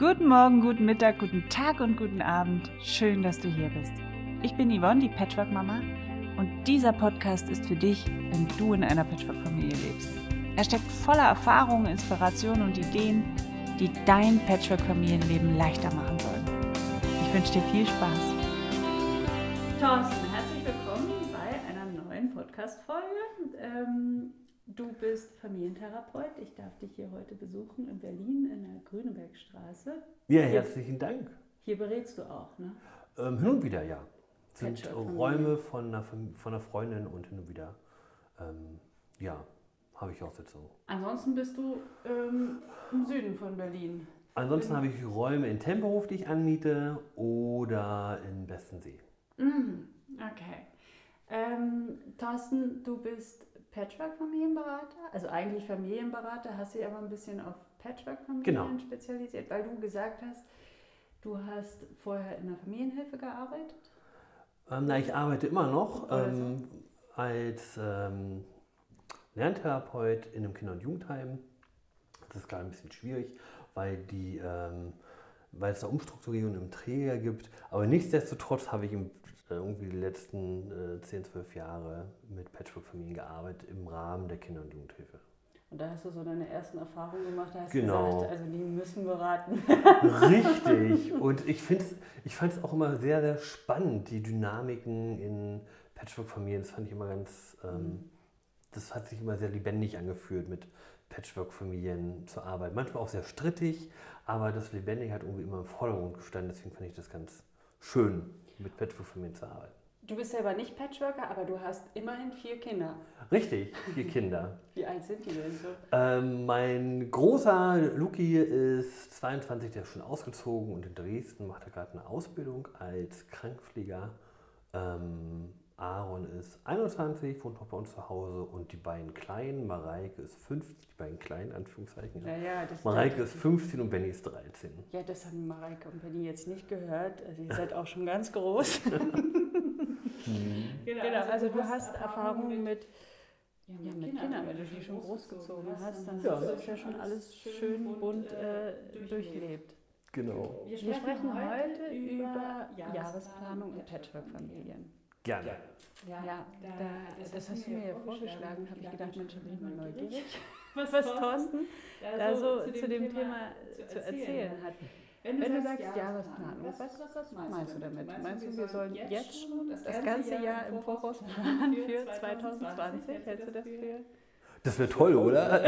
Guten Morgen, guten Mittag, guten Tag und guten Abend. Schön, dass du hier bist. Ich bin Yvonne, die Patchwork-Mama, und dieser Podcast ist für dich, wenn du in einer Patchwork-Familie lebst. Er steckt voller Erfahrungen, Inspirationen und Ideen, die dein Patchwork-Familienleben leichter machen sollen. Ich wünsche dir viel Spaß. Thorsten, herzlich willkommen bei einer neuen Podcast-Folge. Ähm, Du bist Familientherapeut. Ich darf dich hier heute besuchen in Berlin in der Grünebergstraße. Ja, herzlichen Dank. Hier berätst du auch, ne? Ähm, hin und wieder, ja. Das sind Räume von einer, von einer Freundin und hin und wieder, ähm, ja, habe ich auch Sitzungen. Ansonsten bist du ähm, im Süden von Berlin. Ansonsten habe ich Räume in Tempelhof, die ich anmiete, oder in Bestensee. Mhm. Okay. Ähm, Thorsten, du bist Patchwork-Familienberater, also eigentlich Familienberater, hast dich aber ein bisschen auf Patchwork-Familien genau. spezialisiert, weil du gesagt hast, du hast vorher in der Familienhilfe gearbeitet? Ähm, na, ich arbeite immer noch ähm, als ähm, Lerntherapeut in einem Kinder- und Jugendheim. Das ist gerade ein bisschen schwierig, weil die ähm, weil es da Umstrukturierungen im Träger gibt. Aber nichtsdestotrotz habe ich im irgendwie die letzten äh, 10, 12 Jahre mit Patchwork-Familien gearbeitet im Rahmen der Kinder- und Jugendhilfe. Und da hast du so deine ersten Erfahrungen gemacht, da hast genau. du gesagt, also die müssen beraten. Richtig. Und ich, ich fand es auch immer sehr, sehr spannend, die Dynamiken in Patchwork-Familien. Das fand ich immer ganz, ähm, mhm. das hat sich immer sehr lebendig angefühlt, mit Patchwork-Familien zu arbeiten. Manchmal auch sehr strittig, aber das Lebendige hat irgendwie immer im Vordergrund gestanden. Deswegen fand ich das ganz schön mit Patchwork-Familien zu arbeiten. Du bist selber nicht Patchworker, aber du hast immerhin vier Kinder. Richtig, vier Kinder. Wie alt sind die denn so? Ähm, mein großer Luki ist 22, der ist schon ausgezogen und in Dresden macht er gerade eine Ausbildung als Krankenpfleger. Ähm, Aaron ist 21, wohnt noch bei uns zu Hause und die beiden Kleinen, Mareike ist 15, die beiden Kleinen, Anführungszeichen. Ja, ja, Mareike ist 15 und Benny ist 13. Ja, das haben Mareike und Benny jetzt nicht gehört. Also ihr seid auch schon ganz groß. Mhm. genau, genau, also, also du hast Erfahrungen mit, ja, mit, ja, mit Kindern, Kindern, wenn du die schon großgezogen hast, dann ja. hast du ja schon alles schön bunt äh, durchlebt. Genau. Wir sprechen heute über Jahresplanung in Patchwork-Familien. Gerne. Ja, ja da, das, das hast du mir ja vorgeschlagen, habe ich gedacht, Mensch, bin ich mal neugierig, was, was Thorsten da so zu dem Thema zu erzählen hat. Wenn du, Wenn du sagst Jahresplanung, was, was, was meinst du damit? Meinst du, wir sollen jetzt schon das ganze Jahr im Voraus planen für 2020? Hältst du das für? Das wäre toll, oder?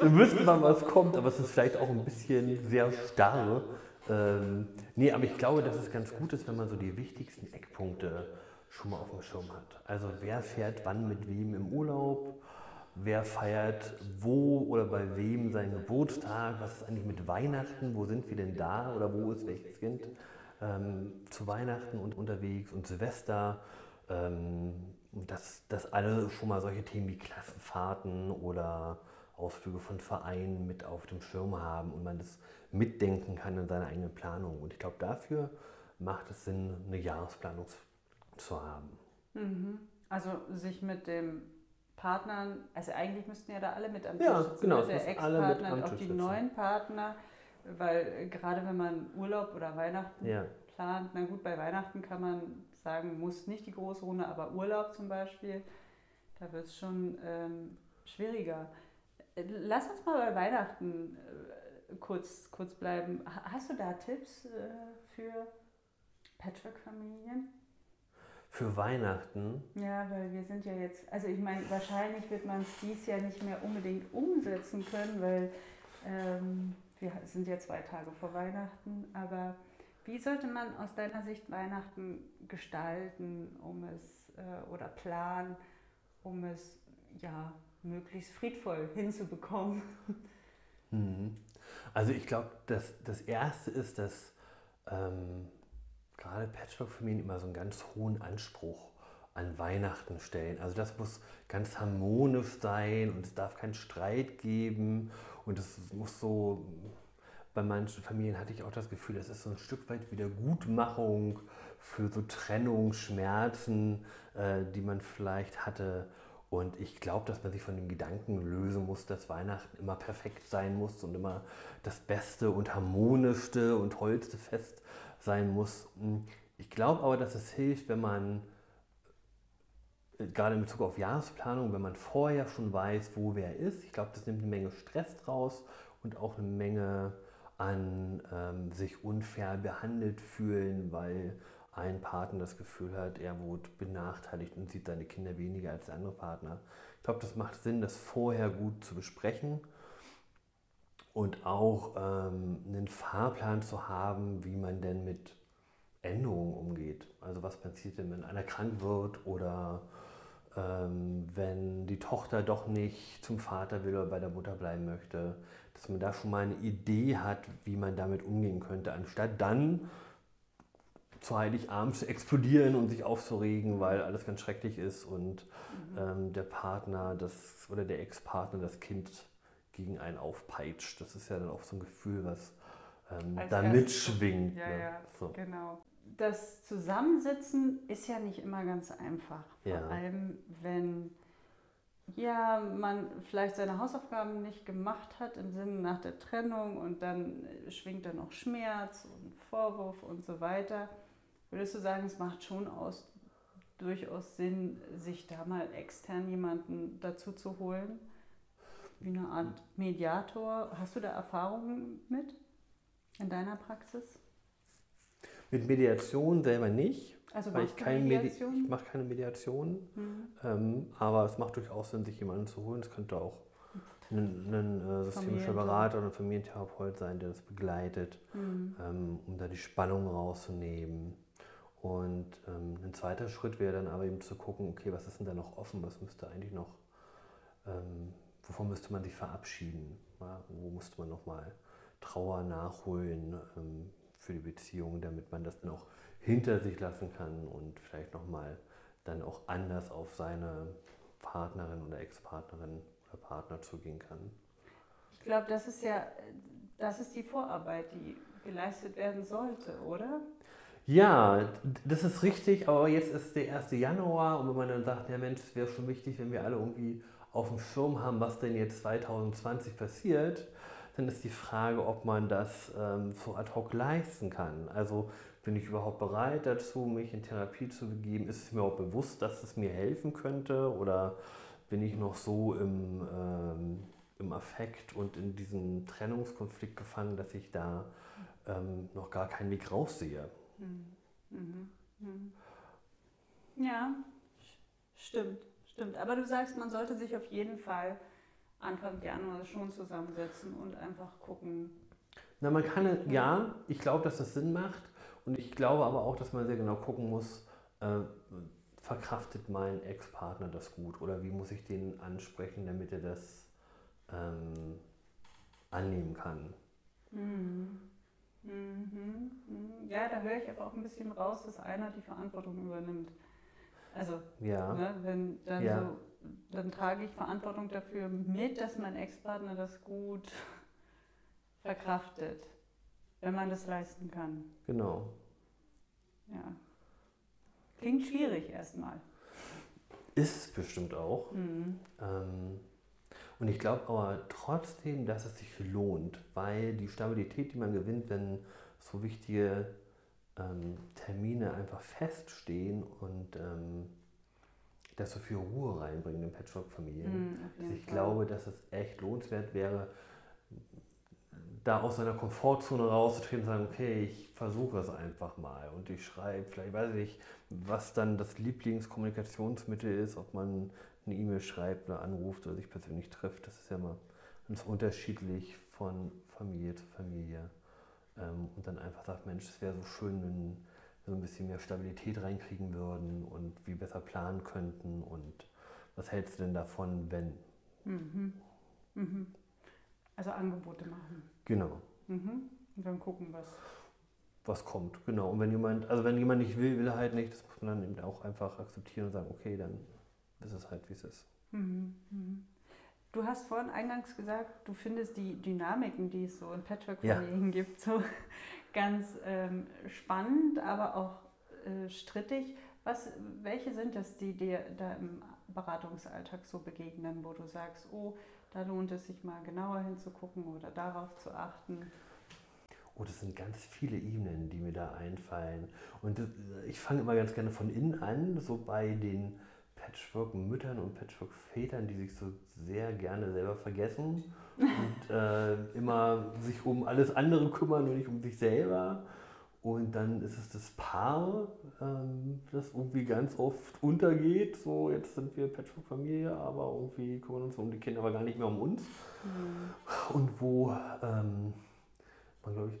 Dann wüsste man, was kommt, aber es ist vielleicht auch ein bisschen sehr starr. Ähm, nee, aber ich glaube, dass es ganz gut ist, wenn man so die wichtigsten Eckpunkte schon mal auf dem Schirm hat. Also wer fährt wann mit wem im Urlaub, wer feiert wo oder bei wem seinen Geburtstag, was ist eigentlich mit Weihnachten, wo sind wir denn da oder wo ist welches Kind ähm, zu Weihnachten und unterwegs und Silvester. Ähm, dass, dass alle schon mal solche Themen wie Klassenfahrten oder Ausflüge von Vereinen mit auf dem Schirm haben und man das mitdenken kann in seiner eigenen Planung. Und ich glaube, dafür macht es Sinn, eine Jahresplanung zu haben. Mhm. Also sich mit dem Partnern, also eigentlich müssten ja da alle mit am Tisch ja, sitzen. Genau, der Ex-Partner und auch die sitzen. neuen Partner, weil gerade wenn man Urlaub oder Weihnachten ja. plant, na gut, bei Weihnachten kann man sagen, muss nicht die große Runde, aber Urlaub zum Beispiel, da wird es schon ähm, schwieriger. Lass uns mal bei Weihnachten äh, kurz, kurz bleiben. Hast du da Tipps äh, für Patchwork-Familien? Für Weihnachten? Ja, weil wir sind ja jetzt, also ich meine, wahrscheinlich wird man es dies Jahr nicht mehr unbedingt umsetzen können, weil ähm, wir sind ja zwei Tage vor Weihnachten, aber wie sollte man aus deiner Sicht Weihnachten gestalten, um es äh, oder planen, um es ja möglichst friedvoll hinzubekommen? Mhm. Also ich glaube, das, das Erste ist, dass ähm, gerade Patchwork-Familien immer so einen ganz hohen Anspruch an Weihnachten stellen. Also das muss ganz harmonisch sein und es darf keinen Streit geben und es muss so, bei manchen Familien hatte ich auch das Gefühl, das ist so ein Stück weit Wiedergutmachung für so Trennung, Schmerzen, äh, die man vielleicht hatte. Und ich glaube, dass man sich von dem Gedanken lösen muss, dass Weihnachten immer perfekt sein muss und immer das beste und harmonischste und tollste Fest sein muss. Hm, ich glaube aber, dass es hilft, wenn man äh, gerade in Bezug auf Jahresplanung, wenn man vorher schon weiß, wo wer ist. Ich glaube, das nimmt eine Menge Stress raus und auch eine Menge an ähm, sich unfair behandelt fühlen, weil ein Partner das Gefühl hat, er wurde benachteiligt und sieht seine Kinder weniger als der andere Partner. Ich glaube, das macht Sinn, das vorher gut zu besprechen und auch ähm, einen Fahrplan zu haben, wie man denn mit Änderungen umgeht. Also was passiert denn, wenn einer krank wird oder ähm, wenn die Tochter doch nicht zum Vater will oder bei der Mutter bleiben möchte. Dass man da schon mal eine Idee hat, wie man damit umgehen könnte, anstatt dann zu Heiligabend zu explodieren und sich aufzuregen, weil alles ganz schrecklich ist und mhm. ähm, der Partner das, oder der Ex-Partner das Kind gegen einen aufpeitscht. Das ist ja dann auch so ein Gefühl, was ähm, da mitschwingt. Ja, ne? ja, so. genau. Das Zusammensitzen ist ja nicht immer ganz einfach. Vor ja. allem, wenn ja, man vielleicht seine Hausaufgaben nicht gemacht hat im Sinne nach der Trennung und dann schwingt da noch Schmerz und Vorwurf und so weiter. Würdest du sagen, es macht schon aus, durchaus Sinn, sich da mal extern jemanden dazu zu holen? Wie eine Art Mediator. Hast du da Erfahrungen mit in deiner Praxis? Mit Mediation selber nicht. Also weil ich, keine Mediation? Medi ich mache keine Mediation, mhm. ähm, aber es macht durchaus Sinn, sich jemanden zu holen. Es könnte auch ein, ein äh, systemischer Berater oder ein Familientherapeut sein, der das begleitet, mhm. ähm, um da die Spannung rauszunehmen. Und ähm, ein zweiter Schritt wäre dann aber eben zu gucken, okay, was ist denn da noch offen, was müsste eigentlich noch, ähm, wovon müsste man sich verabschieden, ja? wo müsste man nochmal Trauer nachholen ähm, für die Beziehung, damit man das dann auch hinter sich lassen kann und vielleicht nochmal dann auch anders auf seine Partnerin oder Ex-Partnerin oder Partner zugehen kann. Ich glaube, das ist ja, das ist die Vorarbeit, die geleistet werden sollte, oder? Ja, das ist richtig, aber jetzt ist der 1. Januar und wenn man dann sagt, ja Mensch, es wäre schon wichtig, wenn wir alle irgendwie auf dem Schirm haben, was denn jetzt 2020 passiert, dann ist die Frage, ob man das ähm, so ad hoc leisten kann. Also bin ich überhaupt bereit dazu, mich in Therapie zu begeben? Ist es mir auch bewusst, dass es mir helfen könnte? Oder bin ich noch so im, ähm, im Affekt und in diesem Trennungskonflikt gefangen, dass ich da ähm, noch gar keinen Weg raussehe? Mhm. Mhm. Ja, stimmt, stimmt. Aber du sagst, man sollte sich auf jeden Fall Anfang Januar schon zusammensetzen und einfach gucken. Na, man kann, ja, ich glaube, dass das Sinn macht. Und ich glaube aber auch, dass man sehr genau gucken muss, äh, verkraftet mein Ex-Partner das gut? Oder wie muss ich den ansprechen, damit er das ähm, annehmen kann? Mhm. Mhm, mhm. Ja, da höre ich aber auch ein bisschen raus, dass einer die Verantwortung übernimmt. Also, ja. ne, wenn dann ja. so, dann trage ich Verantwortung dafür mit, dass mein Ex-Partner das gut verkraftet, wenn man das leisten kann. Genau. Ja. Klingt schwierig erstmal. Ist es bestimmt auch. Mhm. Ähm, und ich glaube aber trotzdem, dass es sich lohnt, weil die Stabilität, die man gewinnt, wenn so wichtige ähm, Termine einfach feststehen und ähm, das so viel Ruhe reinbringen in Patchwork-Familien. Mm, ich Fall. glaube, dass es echt lohnenswert wäre, da aus seiner Komfortzone rauszutreten und sagen, okay, ich versuche es einfach mal und ich schreibe, vielleicht weiß ich, was dann das Lieblingskommunikationsmittel ist, ob man eine E-Mail schreibt oder anruft oder sich persönlich trifft. Das ist ja mal ganz unterschiedlich von Familie zu Familie. Ähm, und dann einfach sagt, Mensch, es wäre so schön, wenn wir so ein bisschen mehr Stabilität reinkriegen würden und wie besser planen könnten und was hältst du denn davon, wenn? Mhm. Mhm. Also Angebote machen. Genau. Mhm. Und dann gucken, was. Was kommt, genau. Und wenn jemand, also wenn jemand nicht will, will er halt nicht, das muss man dann eben auch einfach akzeptieren und sagen, okay, dann ist es halt, wie es ist. Mhm, mhm. Du hast vorhin eingangs gesagt, du findest die Dynamiken, die es so in Patchwork-Familien ja. gibt, so ganz ähm, spannend, aber auch äh, strittig. Was, welche sind das, die dir da im Beratungsalltag so begegnen, wo du sagst, oh, da lohnt es sich mal genauer hinzugucken oder darauf zu achten? Oh, das sind ganz viele Ebenen, die mir da einfallen. Und ich fange immer ganz gerne von innen an, so bei den Patchwork-Müttern und Patchwork-Vätern, die sich so sehr gerne selber vergessen und äh, immer sich um alles andere kümmern und nicht um sich selber. Und dann ist es das Paar, ähm, das irgendwie ganz oft untergeht. So, jetzt sind wir Patchwork-Familie, aber irgendwie kümmern uns um die Kinder, aber gar nicht mehr um uns. Mhm. Und wo ähm, man, glaube ich,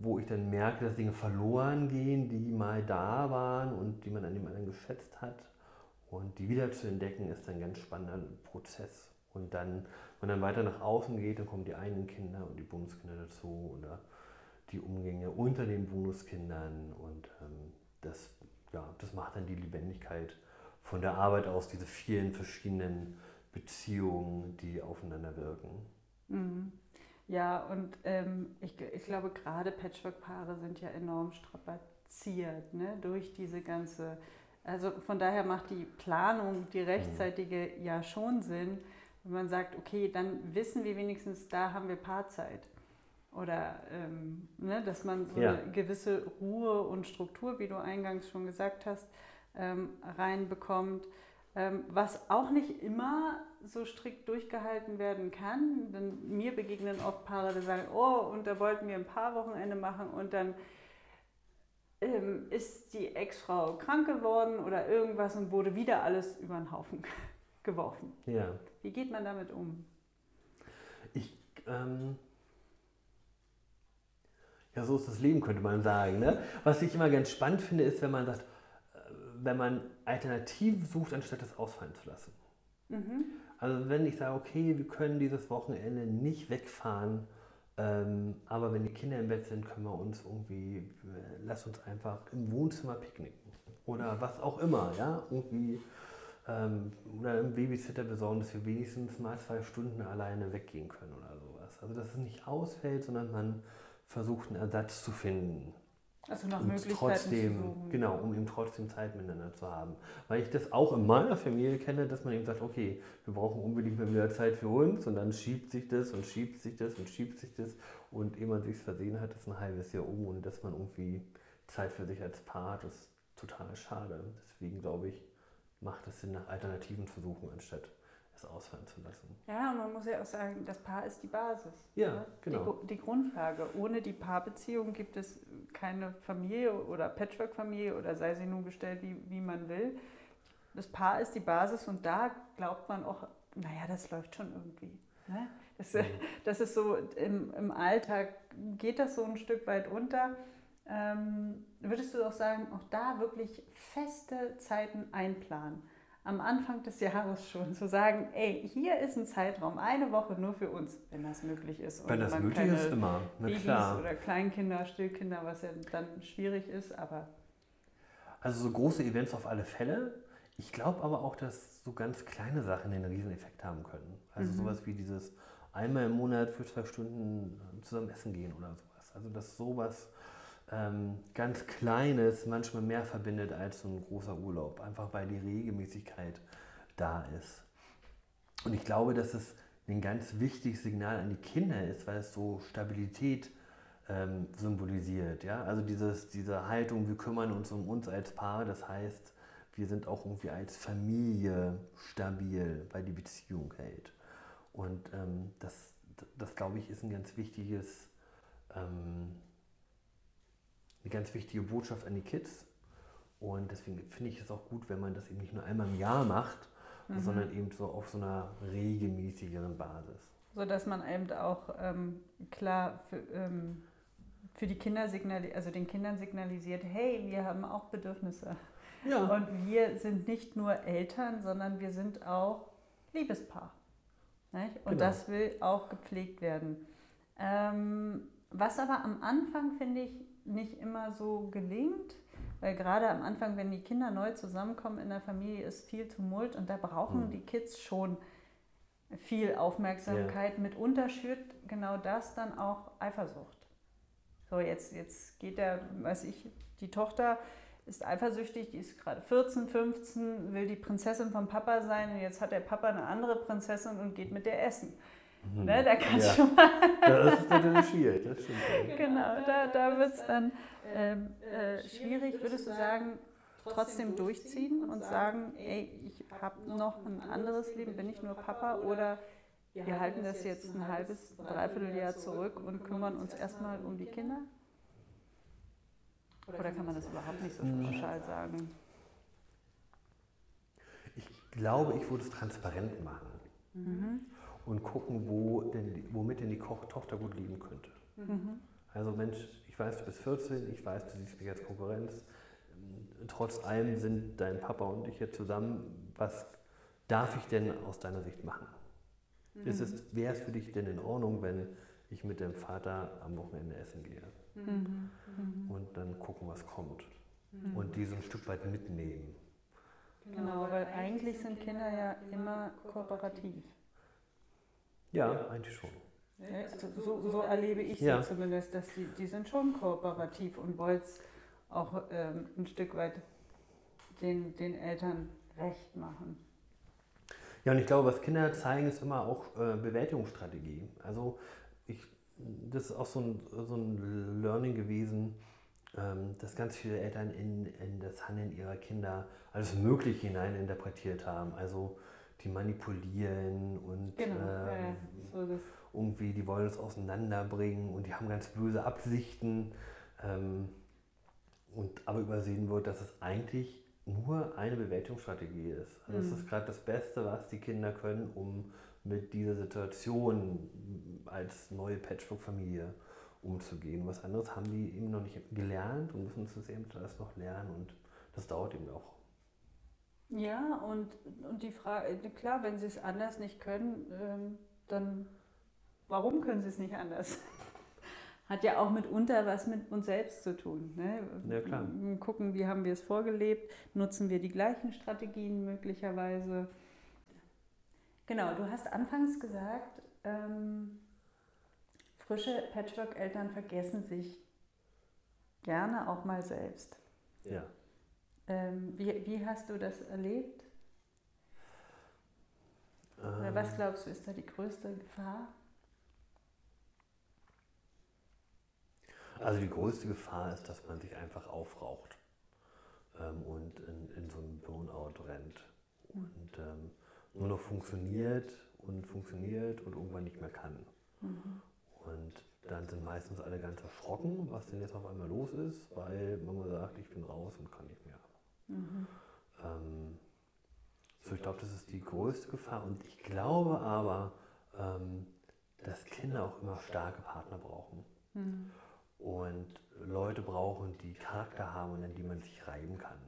wo ich dann merke, dass Dinge verloren gehen, die mal da waren und die man an dem anderen geschätzt hat. Und die wieder zu entdecken, ist ein ganz spannender Prozess. Und dann, wenn man dann weiter nach außen geht, dann kommen die einen Kinder und die Bonuskinder dazu oder die Umgänge unter den Bonuskindern. Und ähm, das, ja, das macht dann die Lebendigkeit von der Arbeit aus, diese vielen verschiedenen Beziehungen, die aufeinander wirken. Mhm. Ja, und ähm, ich, ich glaube, gerade Patchwork-Paare sind ja enorm strapaziert ne? durch diese ganze. Also von daher macht die Planung, die rechtzeitige, ja schon Sinn, wenn man sagt, okay, dann wissen wir wenigstens, da haben wir Paarzeit. Oder ähm, ne, dass man so ja. eine gewisse Ruhe und Struktur, wie du eingangs schon gesagt hast, ähm, reinbekommt. Ähm, was auch nicht immer so strikt durchgehalten werden kann. Denn mir begegnen oft Paare, die sagen, oh, und da wollten wir ein paar Wochenende machen und dann ähm, ist die Ex-Frau krank geworden oder irgendwas und wurde wieder alles über den Haufen geworfen. Ja. Wie geht man damit um? Ich, ähm, ja, so ist das Leben, könnte man sagen. Ne? Was ich immer ganz spannend finde, ist, wenn man sagt, äh, wenn man Alternativen sucht, anstatt es ausfallen zu lassen. Mhm. Also wenn ich sage, okay, wir können dieses Wochenende nicht wegfahren, ähm, aber wenn die Kinder im Bett sind, können wir uns irgendwie, äh, lass uns einfach im Wohnzimmer picknicken. Oder was auch immer, ja, irgendwie. Ähm, oder einen Babysitter besorgen, dass wir wenigstens mal zwei Stunden alleine weggehen können oder sowas. Also dass es nicht ausfällt, sondern man versucht einen Ersatz zu finden. Also nach Möglichkeiten trotzdem, suchen. Genau, um eben trotzdem Zeit miteinander zu haben. Weil ich das auch in meiner Familie kenne, dass man eben sagt, okay, wir brauchen unbedingt mal wieder Zeit für uns und dann schiebt sich das und schiebt sich das und schiebt sich das und ehe man sich versehen hat, ist ein halbes Jahr um und dass man irgendwie Zeit für sich als Paar hat, ist total schade. Deswegen glaube ich, macht es Sinn, nach Alternativen zu suchen, anstatt es ausfallen zu lassen. Ja, und man muss ja auch sagen, das Paar ist die Basis. Ja, ja? genau. Die, die, Grundlage. Ohne die Paarbeziehung gibt es keine Familie oder Patchwork-Familie oder sei sie nun gestellt, wie, wie man will. Das Paar ist die Basis und da glaubt man auch, naja, das läuft schon irgendwie. Ne? Das, mhm. das ist so, im, im Alltag geht das so ein Stück weit unter. Ähm, würdest du auch sagen, auch da wirklich feste Zeiten einplanen? Am Anfang des Jahres schon zu sagen, ey, hier ist ein Zeitraum, eine Woche nur für uns, wenn das möglich ist. Wenn das möglich ist, immer. Na Babys klar. oder Kleinkinder, Stillkinder, was ja dann schwierig ist, aber. Also so große Events auf alle Fälle. Ich glaube aber auch, dass so ganz kleine Sachen den Rieseneffekt haben können. Also mhm. sowas wie dieses einmal im Monat für zwei Stunden zusammen essen gehen oder sowas. Also dass sowas ähm, ganz Kleines manchmal mehr verbindet als so ein großer Urlaub, einfach weil die Regelmäßigkeit da ist. Und ich glaube, dass es ein ganz wichtiges Signal an die Kinder ist, weil es so Stabilität ähm, symbolisiert. Ja? Also dieses, diese Haltung, wir kümmern uns um uns als Paar, das heißt, wir sind auch irgendwie als Familie stabil, weil die Beziehung hält. Und ähm, das, das, glaube ich, ist ein ganz wichtiges ähm, eine ganz wichtige Botschaft an die Kids. Und deswegen finde ich es auch gut, wenn man das eben nicht nur einmal im Jahr macht, mhm. sondern eben so auf so einer regelmäßigeren Basis. So dass man eben auch ähm, klar für, ähm, für die Kinder signalisiert, also den Kindern signalisiert, hey, wir haben auch Bedürfnisse. Ja. Und wir sind nicht nur Eltern, sondern wir sind auch Liebespaar. Nicht? Und genau. das will auch gepflegt werden. Ähm, was aber am Anfang, finde ich, nicht immer so gelingt, weil gerade am Anfang, wenn die Kinder neu zusammenkommen in der Familie, ist viel Tumult und da brauchen mhm. die Kids schon viel Aufmerksamkeit. Ja. Mitunter schürt genau das dann auch Eifersucht. So, jetzt, jetzt geht der, weiß ich, die Tochter ist eifersüchtig, die ist gerade 14, 15, will die Prinzessin vom Papa sein und jetzt hat der Papa eine andere Prinzessin und geht mit der essen. Mhm. Ne, da kannst ja. schon mal. das ist natürlich schwierig, das stimmt. Genau, da, da wird es dann ähm, äh, schwierig, würdest du sagen, trotzdem durchziehen und sagen, ey, ich habe noch ein anderes Leben, bin ich nur Papa oder wir halten das jetzt ein halbes, dreiviertel Jahr zurück und kümmern uns erstmal um die Kinder? Oder kann man das überhaupt nicht so pauschal sagen? Ich glaube, ich würde es transparent machen mhm. Und gucken, wo denn, womit denn die Tochter gut lieben könnte. Mhm. Also Mensch, ich weiß, du bist 14, ich weiß, du siehst mich als Konkurrenz. Trotz allem sind dein Papa und ich jetzt zusammen. Was darf ich denn aus deiner Sicht machen? Mhm. Wäre es für dich denn in Ordnung, wenn ich mit dem Vater am Wochenende essen gehe? Mhm. mhm. Und dann gucken, was kommt. Mhm. Und die so ein Stück weit mitnehmen. Genau, weil eigentlich sind Kinder ja immer kooperativ. Ja, eigentlich schon. Ja, also so, so, erlebe ich ja. sie zumindest, dass die, die sind schon kooperativ und wollen es auch ähm, ein Stück weit den, den Eltern recht machen. Ja, und ich glaube, was Kinder zeigen, ist immer auch äh, Bewältigungsstrategie. Also ich, das ist auch so ein, so ein Learning gewesen, ähm, dass ganz viele Eltern in, in das Handeln ihrer Kinder alles Mögliche hinein interpretiert haben. Also die manipulieren und genau, äh, ja, so irgendwie, die wollen es auseinanderbringen und die haben ganz böse Absichten. Ähm, und aber übersehen wird, dass es eigentlich nur eine Bewältigungsstrategie ist. Also mhm. das ist gerade das Beste, was die Kinder können, um mit dieser Situation als neue Patchwork-Familie umzugehen. Was anderes haben die eben noch nicht gelernt und müssen es eben alles noch lernen und das dauert eben auch. Ja, und, und die Frage, klar, wenn sie es anders nicht können, ähm, dann warum können sie es nicht anders? hat ja auch mitunter was mit uns selbst zu tun. Ne? Ja, klar. Gucken, wie haben wir es vorgelebt, nutzen wir die gleichen Strategien möglicherweise. Genau, du hast anfangs gesagt, ähm, frische Patchwork-Eltern vergessen sich gerne auch mal selbst. Ja. Ähm, wie, wie hast du das erlebt? Ähm, was glaubst du, ist da die größte Gefahr? Also die größte Gefahr ist, dass man sich einfach aufraucht ähm, und in, in, so einen Burnout rennt und ähm, nur noch funktioniert und funktioniert und irgendwann nicht mehr kann. Mhm. Und dann sind meistens alle ganz erschrocken, was denn jetzt auf einmal los ist, weil Mama sagt, ich bin raus und kann nicht mehr. Mhm. Ähm, so, ich glaube, das ist die größte Gefahr. Und ich glaube aber, ähm, dass Kinder auch immer starke Partner brauchen. Mhm und Leute brauchen, die Charakter haben und an die man sich reiben kann.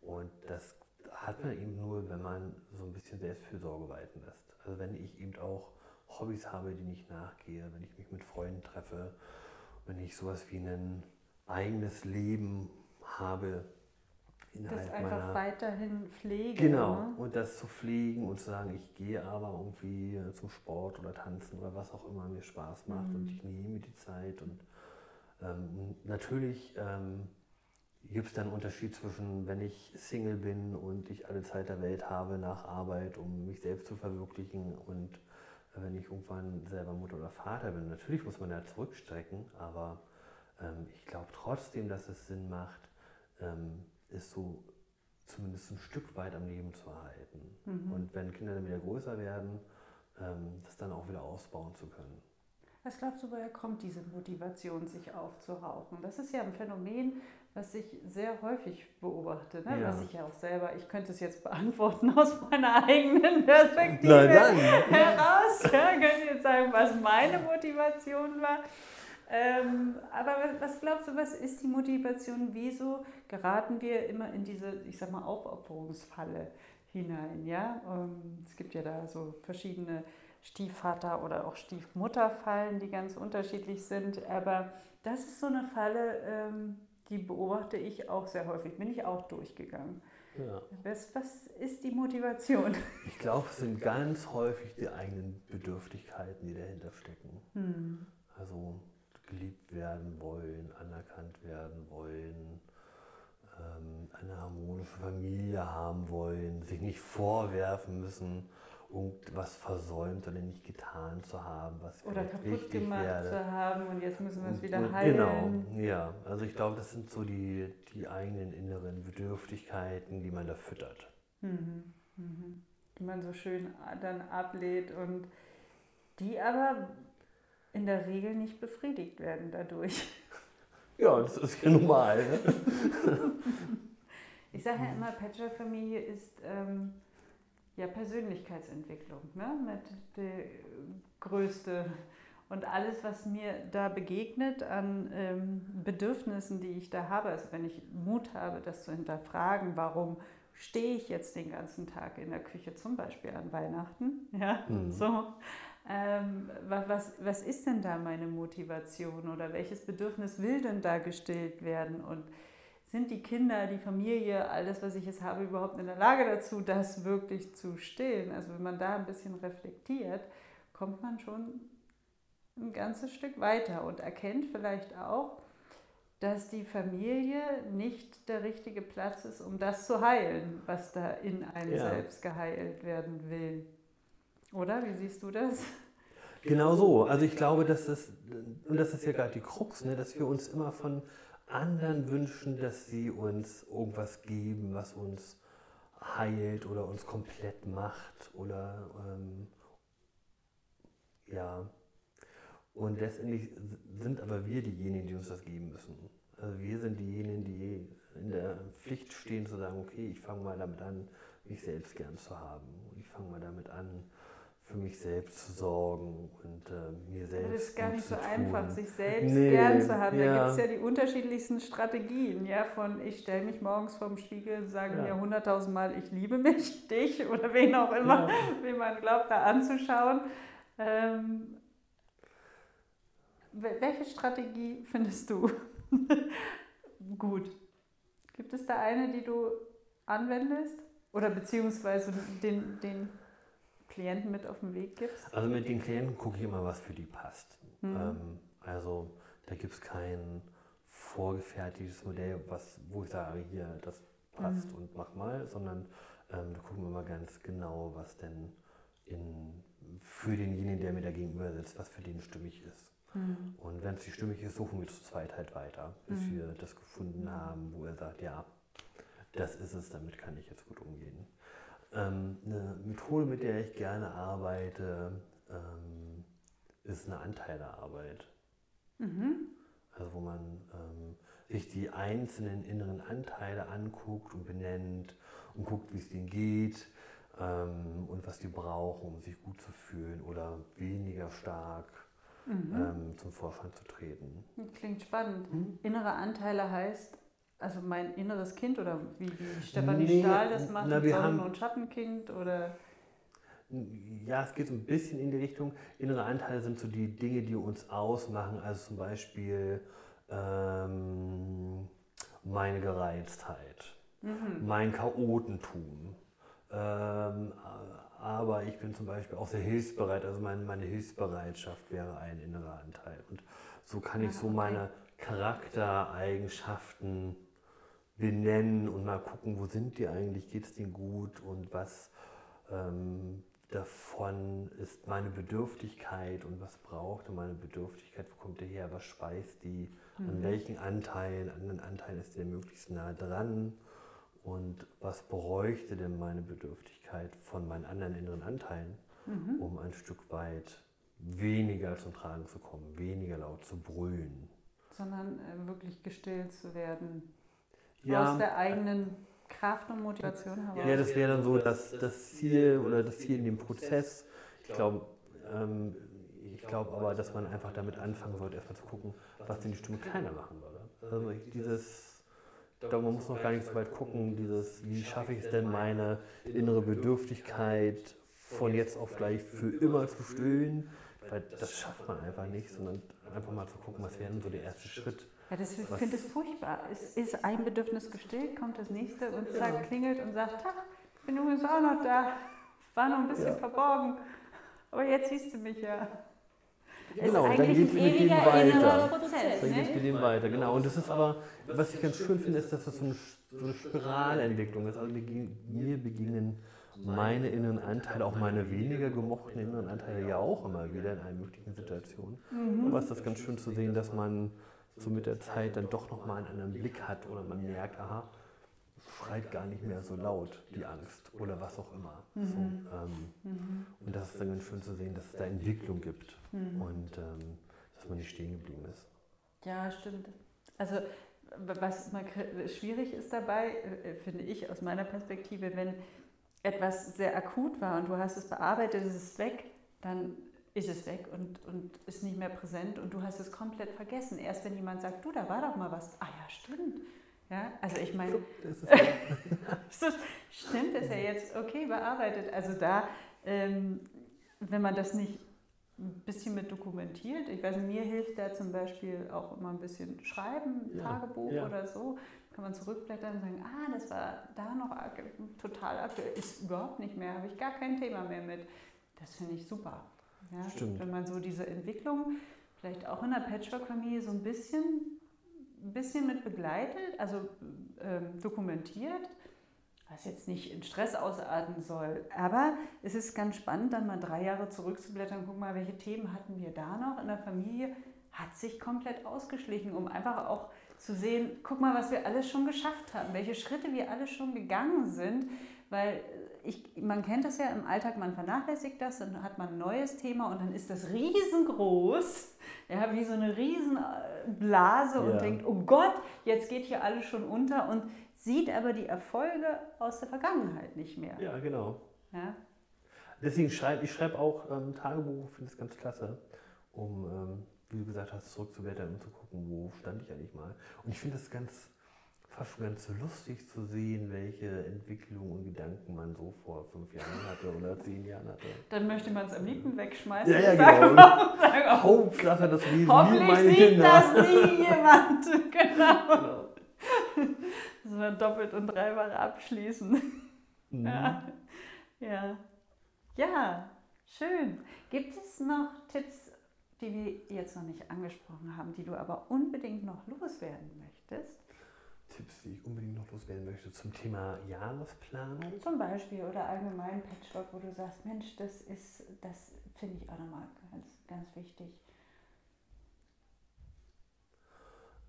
Und das hat man eben nur, wenn man so ein bisschen Selbstfürsorge walten lässt. Also wenn ich eben auch Hobbys habe, die ich nachgehe, wenn ich mich mit Freunden treffe, wenn ich sowas wie ein eigenes Leben habe, das einfach weiterhin pflegen. Genau, ne? und das zu pflegen und zu sagen, ich gehe aber irgendwie zum Sport oder tanzen oder was auch immer mir Spaß macht mhm. und ich nehme die Zeit und ähm, natürlich ähm, gibt es dann einen Unterschied zwischen, wenn ich Single bin und ich alle Zeit der Welt habe nach Arbeit, um mich selbst zu verwirklichen und äh, wenn ich irgendwann selber Mutter oder Vater bin. Natürlich muss man da zurückstrecken, aber ähm, ich glaube trotzdem, dass es Sinn macht, ähm, ist so zumindest ein Stück weit am Leben zu erhalten. Mhm. Und wenn Kinder dann wieder größer werden, ähm, das dann auch wieder ausbauen zu können. Was glaubst du, woher kommt diese Motivation, sich aufzurauchen? Das ist ja ein Phänomen, was ich sehr häufig beobachte, ne? ja. was ich ja auch selber, ich könnte es jetzt beantworten aus meiner eigenen Perspektive Nein, nein. heraus. Ja, könnte jetzt sagen, was meine Motivation war. Ähm, aber was glaubst du, was ist die Motivation? Wieso geraten wir immer in diese, ich sag mal, Aufopferungsfalle hinein? Ja? Ähm, es gibt ja da so verschiedene Stiefvater oder auch Stiefmutter fallen, die ganz unterschiedlich sind. Aber das ist so eine Falle, ähm, die beobachte ich auch sehr häufig, bin ich auch durchgegangen. Ja. Was, was ist die Motivation? Ich glaube, es sind ganz häufig die eigenen Bedürftigkeiten, die dahinter stecken. Hm. Also geliebt werden wollen, anerkannt werden wollen, ähm, eine harmonische Familie haben wollen, sich nicht vorwerfen müssen, irgendwas versäumt oder nicht getan zu haben, was oder kaputt gemacht werde. zu haben und jetzt müssen wir es wieder heilen. Genau, ja. Also ich glaube, das sind so die, die eigenen inneren Bedürftigkeiten, die man da füttert. Mhm. Mhm. Die man so schön dann ablehnt und die aber in der Regel nicht befriedigt werden dadurch. Ja, das ist ja normal. Ne? ich sage ja immer, Patchwork-Familie ist ähm, ja Persönlichkeitsentwicklung, ne? mit der größte und alles, was mir da begegnet an ähm, Bedürfnissen, die ich da habe, also wenn ich Mut habe, das zu hinterfragen, warum stehe ich jetzt den ganzen Tag in der Küche, zum Beispiel an Weihnachten, ja, mhm. so, ähm, was, was ist denn da meine Motivation oder welches Bedürfnis will denn da gestillt werden und sind die Kinder, die Familie, alles, was ich jetzt habe, überhaupt in der Lage dazu, das wirklich zu stillen? Also wenn man da ein bisschen reflektiert, kommt man schon ein ganzes Stück weiter und erkennt vielleicht auch, dass die Familie nicht der richtige Platz ist, um das zu heilen, was da in einem ja. selbst geheilt werden will. Oder? Wie siehst du das? Genau so. Also ich glaube, dass das, und das ist ja gerade die Krux, ne, dass wir uns immer von anderen wünschen, dass sie uns irgendwas geben, was uns heilt oder uns komplett macht oder ähm, ja. Und letztendlich sind aber wir diejenigen, die uns das geben müssen. Also wir sind diejenigen, die in der Pflicht stehen zu sagen, okay, ich fange mal damit an, mich selbst gern zu haben. Ich fange mal damit an, für mich selbst zu sorgen und äh, mir selbst. Das ist gar nicht so einfach, sich selbst nee, gern zu haben. Ja. Da gibt es ja die unterschiedlichsten Strategien, ja, von ich stelle mich morgens vorm Spiegel und sage ja. mir hunderttausendmal, ich liebe mich, dich oder wen auch immer, ja. wie man glaubt, da anzuschauen. Ähm, welche Strategie findest du gut? Gibt es da eine, die du anwendest? Oder beziehungsweise den, den Klienten mit auf den Weg gibst? Also mit den Klienten gucke ich immer, was für die passt. Mhm. Ähm, also da gibt es kein vorgefertigtes Modell, was, wo ich sage, hier, das passt mhm. und mach mal, sondern ähm, da gucken wir mal ganz genau, was denn in, für denjenigen, der mir da gegenüber sitzt, was für den stimmig ist. Mhm. Und wenn es die stimmig ist, suchen wir zu zweit halt weiter, bis mhm. wir das gefunden haben, wo er sagt, ja, das ist es, damit kann ich jetzt gut umgehen. Ähm, eine Methode, mit der ich gerne arbeite, ähm, ist eine Anteilearbeit. Mhm. Also wo man ähm, sich die einzelnen inneren Anteile anguckt und benennt und guckt, wie es denen geht ähm, und was die brauchen, um sich gut zu fühlen oder weniger stark mhm. Ähm, zum Vorschein zu treten. Klingt spannend. Mhm. Innere Anteile heißt, also mein inneres Kind oder wie, wie Stefanie nee, Stahl das macht, na, Sonnen- und Schattenkind oder? Ja, es geht so ein bisschen in die Richtung. Innere Anteile sind so die Dinge, die uns ausmachen. Also zum Beispiel ähm, meine Gereiztheit, mhm. mein Chaotentum. Ähm, aber ich bin zum Beispiel auch sehr hilfsbereit. Also meine, meine Hilfsbereitschaft wäre ein innerer Anteil. Und so kann ich ah, so meine Charaktereigenschaften benennen und mal gucken, wo sind die eigentlich, geht es denen gut und was ähm, davon ist meine Bedürftigkeit und was braucht meine Bedürftigkeit, wo kommt die her, was speist die, mhm. an welchen Anteilen, an den Anteilen ist der möglichst nah dran und was bräuchte denn meine Bedürftigkeit von meinen anderen inneren Anteilen, mhm. um ein Stück weit weniger zum Tragen zu kommen, weniger laut zu brüllen. Sondern äh, wirklich gestillt zu werden ja, aus der eigenen Kraft und Motivation heraus. Ja, das wäre dann so das, das Ziel oder das Ziel in dem Prozess. Ich glaube, ähm, ich glaube aber, dass man einfach damit anfangen sollte, erstmal zu gucken, was denn die Stimme kleiner machen würde. Also dieses, ich glaube, man muss noch gar nicht so weit gucken, dieses, wie schaffe ich es denn, meine innere Bedürftigkeit von jetzt auf gleich für immer zu stillen, weil das schafft man einfach nicht, sondern einfach mal zu gucken, was wäre denn so der erste Schritt ja, das finde ich furchtbar. Es ist ein Bedürfnis gestillt, kommt das nächste und sagt, klingelt und sagt, Tag, ich bin übrigens auch noch da. War noch ein bisschen ja. verborgen. Aber jetzt siehst du mich ja. Genau, dann geht es mit dem weiter. Prozess, dann geht es mit dem weiter, genau. Und das ist aber, was ich ganz schön finde, ist, dass das so eine, so eine Spiralentwicklung ist. Also mir begegnen meine inneren Anteile, auch meine weniger gemochten inneren Anteile ja auch immer wieder in allen möglichen Situationen. Mhm. Aber es ist ganz schön zu sehen, dass man so mit der Zeit dann doch nochmal einen anderen Blick hat oder man merkt, aha, schreit gar nicht mehr so laut, die Angst oder was auch immer. Mhm. So, ähm, mhm. Und das ist dann ganz schön zu sehen, dass es da Entwicklung gibt mhm. und ähm, dass man nicht stehen geblieben ist. Ja, stimmt. Also was mal schwierig ist dabei, äh, finde ich aus meiner Perspektive, wenn etwas sehr akut war und du hast es bearbeitet, es ist weg, dann ist es weg und, und ist nicht mehr präsent und du hast es komplett vergessen. Erst wenn jemand sagt, du, da war doch mal was. Ah ja, stimmt. Ja, also ich meine, das stimmt, ist ja jetzt okay bearbeitet. Also da, ähm, wenn man das nicht ein bisschen mit dokumentiert, ich weiß, mir hilft da zum Beispiel auch immer ein bisschen Schreiben, ja, Tagebuch ja. oder so, kann man zurückblättern und sagen, ah, das war da noch total aktuell, ist überhaupt nicht mehr, habe ich gar kein Thema mehr mit. Das finde ich super. Ja, Stimmt. Wenn man so diese Entwicklung vielleicht auch in der Patchwork-Familie so ein bisschen ein bisschen mit begleitet, also ähm, dokumentiert, was jetzt nicht in Stress ausarten soll. Aber es ist ganz spannend, dann mal drei Jahre zurückzublättern, guck mal, welche Themen hatten wir da noch in der Familie, hat sich komplett ausgeschlichen, um einfach auch zu sehen, guck mal, was wir alles schon geschafft haben, welche Schritte wir alles schon gegangen sind, weil ich, man kennt das ja im Alltag, man vernachlässigt das, dann hat man ein neues Thema und dann ist das riesengroß, ja, wie so eine Riesenblase und ja. denkt, oh Gott, jetzt geht hier alles schon unter und sieht aber die Erfolge aus der Vergangenheit nicht mehr. Ja, genau. Ja? Deswegen schreibe ich schreibe auch ähm, Tagebuch, finde es ganz klasse, um, ähm, wie du gesagt hast, zurückzublättern und zu gucken, wo stand ich eigentlich mal. Und ich finde das ganz fast ganz lustig zu sehen, welche Entwicklung und Gedanken man so vor fünf Jahren hatte oder zehn Jahren hatte. Dann möchte man es am liebsten wegschmeißen. Ja, ja, genau. Hauptsache, das lesen Hoffentlich meine sieht Kinder. das nie jemand. genau. genau. Das war doppelt und dreifach abschließen. Mhm. Ja. ja. Ja, schön. Gibt es noch Tipps, die wir jetzt noch nicht angesprochen haben, die du aber unbedingt noch loswerden möchtest? Tipps, die ich unbedingt noch loswerden möchte zum Thema Jahresplanung? Zum Beispiel oder allgemein Patchwork, wo du sagst, Mensch, das ist, das finde ich auch nochmal ganz, ganz wichtig.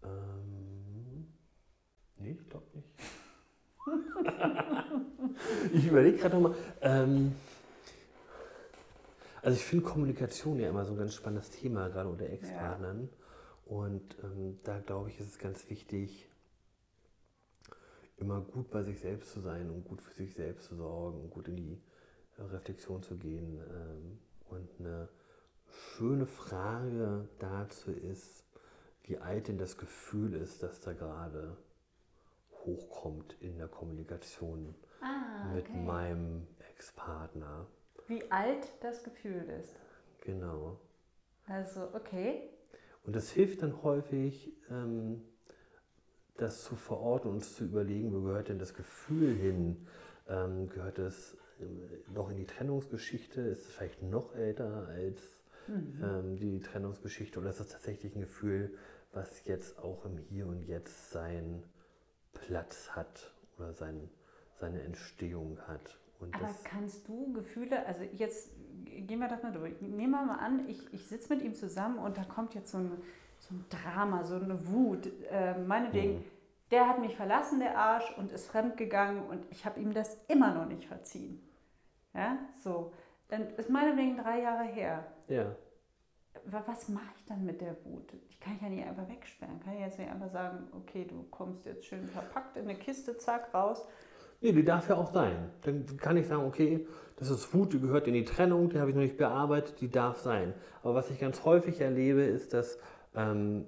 Ähm, nee, ich glaube nicht. ich überlege gerade nochmal. Ähm, also ich finde Kommunikation ja immer so ein ganz spannendes Thema, gerade unter Ex-Partnern. Ja. Und ähm, da glaube ich, ist es ganz wichtig, immer gut bei sich selbst zu sein und gut für sich selbst zu sorgen und gut in die Reflexion zu gehen. Ähm, und eine schöne Frage dazu ist, wie alt denn das Gefühl ist, dass da gerade hochkommt in der Kommunikation ah, okay. mit meinem Ex-Partner. Wie alt das Gefühl ist. Genau. Also, okay. Und das hilft dann häufig, ähm, das zu verorten und zu überlegen, wo gehört denn das Gefühl hin? Ähm, gehört es ähm, noch in die Trennungsgeschichte? Ist es vielleicht noch älter als mhm. ähm, die Trennungsgeschichte? Oder ist es tatsächlich ein Gefühl, was jetzt auch im Hier und Jetzt seinen Platz hat oder sein, seine Entstehung hat? Und Aber kannst du Gefühle, also jetzt gehen wir das mal durch. Nehmen wir mal an, ich, ich sitze mit ihm zusammen und da kommt jetzt so ein so ein Drama, so eine Wut. Äh, meinetwegen, mhm. der hat mich verlassen, der Arsch, und ist fremdgegangen und ich habe ihm das immer noch nicht verziehen. Ja, so. Dann ist meinetwegen drei Jahre her. Ja. Was mache ich dann mit der Wut? Die kann ich ja nicht einfach wegsperren. Kann ich jetzt nicht einfach sagen, okay, du kommst jetzt schön verpackt in eine Kiste, zack, raus. Nee, die darf ja auch sein. Dann kann ich sagen, okay, das ist Wut, die gehört in die Trennung, die habe ich noch nicht bearbeitet, die darf sein. Aber was ich ganz häufig erlebe, ist, dass ähm,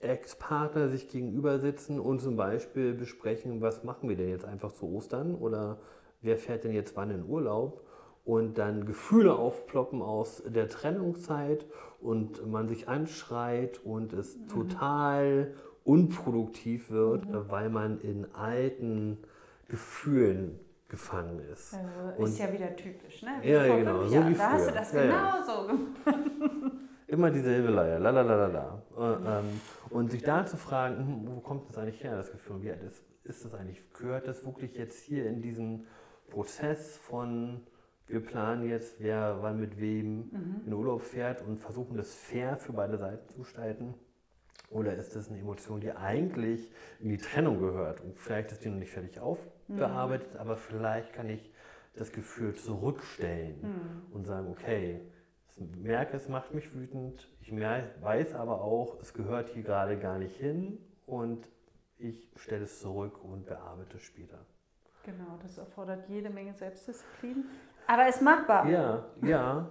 Ex-Partner sich gegenüber sitzen und zum Beispiel besprechen, was machen wir denn jetzt einfach zu Ostern oder wer fährt denn jetzt wann in Urlaub und dann Gefühle aufploppen aus der Trennungszeit und man sich anschreit und es mhm. total unproduktiv wird, mhm. weil man in alten Gefühlen gefangen ist. Also ist ja wieder typisch, ne? Wie ja, ja, genau. So wie da hast du das ja, genauso gemacht. Immer dieselbe Leier, la la la la la. Äh, ähm, und sich da zu fragen, hm, wo kommt das eigentlich her, das Gefühl, wie ist, ist das eigentlich, gehört das wirklich jetzt hier in diesen Prozess von, wir planen jetzt, wer wann mit wem mhm. in Urlaub fährt und versuchen das fair für beide Seiten zu gestalten? Oder ist das eine Emotion, die eigentlich in die Trennung gehört? Und vielleicht ist die noch nicht fertig aufbearbeitet, mhm. aber vielleicht kann ich das Gefühl zurückstellen mhm. und sagen, okay, ich merke, es macht mich wütend, ich weiß aber auch, es gehört hier gerade gar nicht hin und ich stelle es zurück und bearbeite es später. Genau, das erfordert jede Menge Selbstdisziplin. Aber es ist machbar. Ja, ja.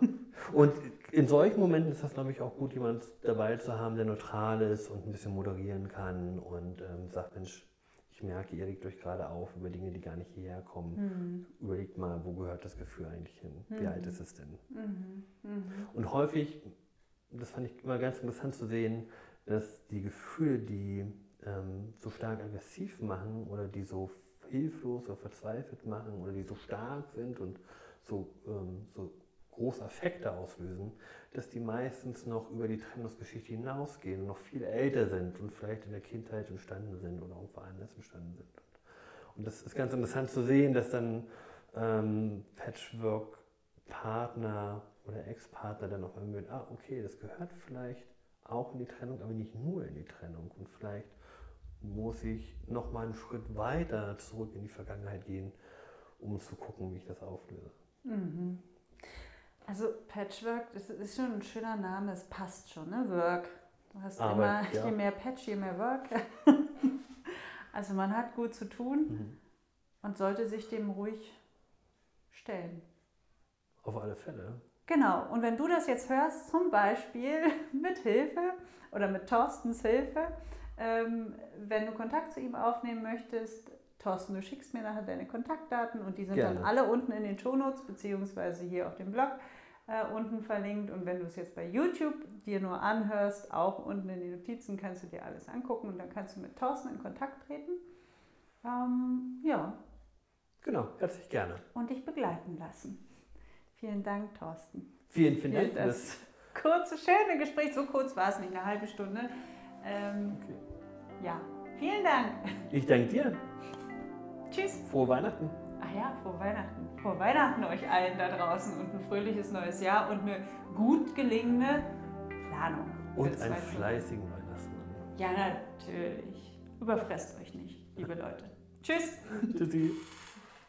Und in solchen Momenten ist das, glaube ich, auch gut, jemand dabei zu haben, der neutral ist und ein bisschen moderieren kann und ähm, sagt, Mensch, ich merke, ihr regt euch gerade auf über Dinge, die gar nicht hierher kommen. Mhm. Überlegt mal, wo gehört das Gefühl eigentlich hin? Mhm. Wie alt ist es denn? Mhm. mhm. Und häufig, das fand ich immer ganz interessant zu sehen, dass die Gefühle, die ähm, so stark aggressiv machen oder die so hilflos oder verzweifelt machen oder die so stark sind und so, ähm, so große Affekte auslösen, dass die meistens noch über die Trennungsgeschichte hinausgehen und noch viel älter sind und vielleicht in der Kindheit entstanden sind oder irgendwo anders entstanden sind. Und das ist ganz interessant zu sehen, dass dann ähm, Patchwork-Partner oder Ex-Partner dann auch irgendwie, ah, okay, das gehört vielleicht auch in die Trennung, aber nicht nur in die Trennung. Und vielleicht muss ich noch mal einen Schritt weiter zurück in die Vergangenheit gehen, um zu gucken, wie ich das auflöse. Mhm. Also Patchwork, das ist schon ein schöner Name, es passt schon, ne? Work. Du hast Arbeit, immer, ja. je mehr Patch, je mehr Work. also man hat gut zu tun mhm. und sollte sich dem ruhig stellen. Auf alle Fälle. Genau, und wenn du das jetzt hörst, zum Beispiel mit Hilfe oder mit Thorstens Hilfe, ähm, wenn du Kontakt zu ihm aufnehmen möchtest, Thorsten, du schickst mir nachher deine Kontaktdaten und die sind Gerne. dann alle unten in den Shownotes beziehungsweise hier auf dem Blog äh, unten verlinkt. Und wenn du es jetzt bei YouTube dir nur anhörst, auch unten in den Notizen kannst du dir alles angucken und dann kannst du mit Thorsten in Kontakt treten. Ähm, ja. Genau, herzlich gerne. Und dich begleiten lassen. Vielen Dank, Thorsten. Vielen, vielen Dank. Das kurze, schöne Gespräch, so kurz war es nicht, eine halbe Stunde. Ähm, okay. Ja, vielen Dank. Ich danke dir. Tschüss. Frohe Weihnachten. Ach ja, frohe Weihnachten. Frohe Weihnachten euch allen da draußen und ein fröhliches neues Jahr und eine gut gelingende Planung. Und einen fleißigen Weihnachtsmann. Ja, natürlich. Überfresst euch nicht, liebe Leute. Tschüss. Tschüssi.